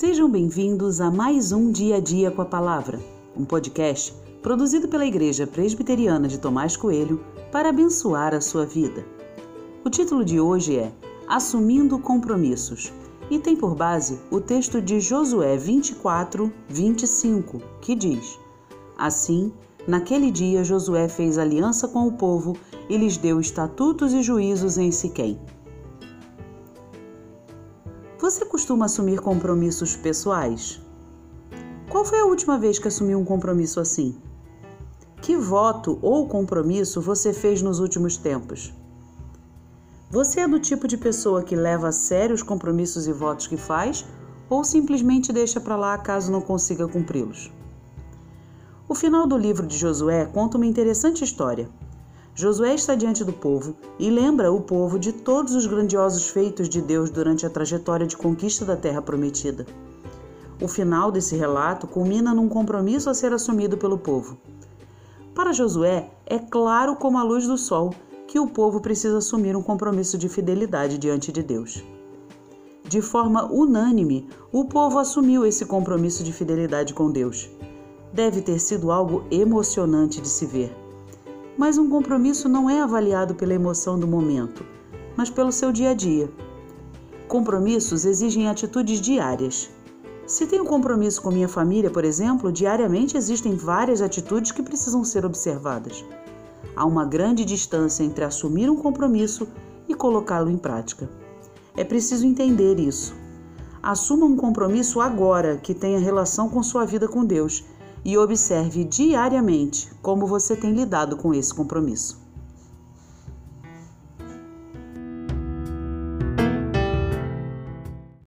Sejam bem-vindos a mais um Dia a Dia com a Palavra, um podcast produzido pela Igreja Presbiteriana de Tomás Coelho para abençoar a sua vida. O título de hoje é Assumindo Compromissos e tem por base o texto de Josué 24, 25, que diz: Assim, naquele dia Josué fez aliança com o povo e lhes deu estatutos e juízos em Siquém. Você costuma assumir compromissos pessoais? Qual foi a última vez que assumiu um compromisso assim? Que voto ou compromisso você fez nos últimos tempos? Você é do tipo de pessoa que leva a sério os compromissos e votos que faz ou simplesmente deixa para lá caso não consiga cumpri-los? O final do livro de Josué conta uma interessante história. Josué está diante do povo e lembra o povo de todos os grandiosos feitos de Deus durante a trajetória de conquista da terra prometida. O final desse relato culmina num compromisso a ser assumido pelo povo. Para Josué, é claro como a luz do sol que o povo precisa assumir um compromisso de fidelidade diante de Deus. De forma unânime, o povo assumiu esse compromisso de fidelidade com Deus. Deve ter sido algo emocionante de se ver. Mas um compromisso não é avaliado pela emoção do momento, mas pelo seu dia a dia. Compromissos exigem atitudes diárias. Se tenho compromisso com minha família, por exemplo, diariamente existem várias atitudes que precisam ser observadas. Há uma grande distância entre assumir um compromisso e colocá-lo em prática. É preciso entender isso. Assuma um compromisso agora que tenha relação com sua vida com Deus e observe diariamente como você tem lidado com esse compromisso.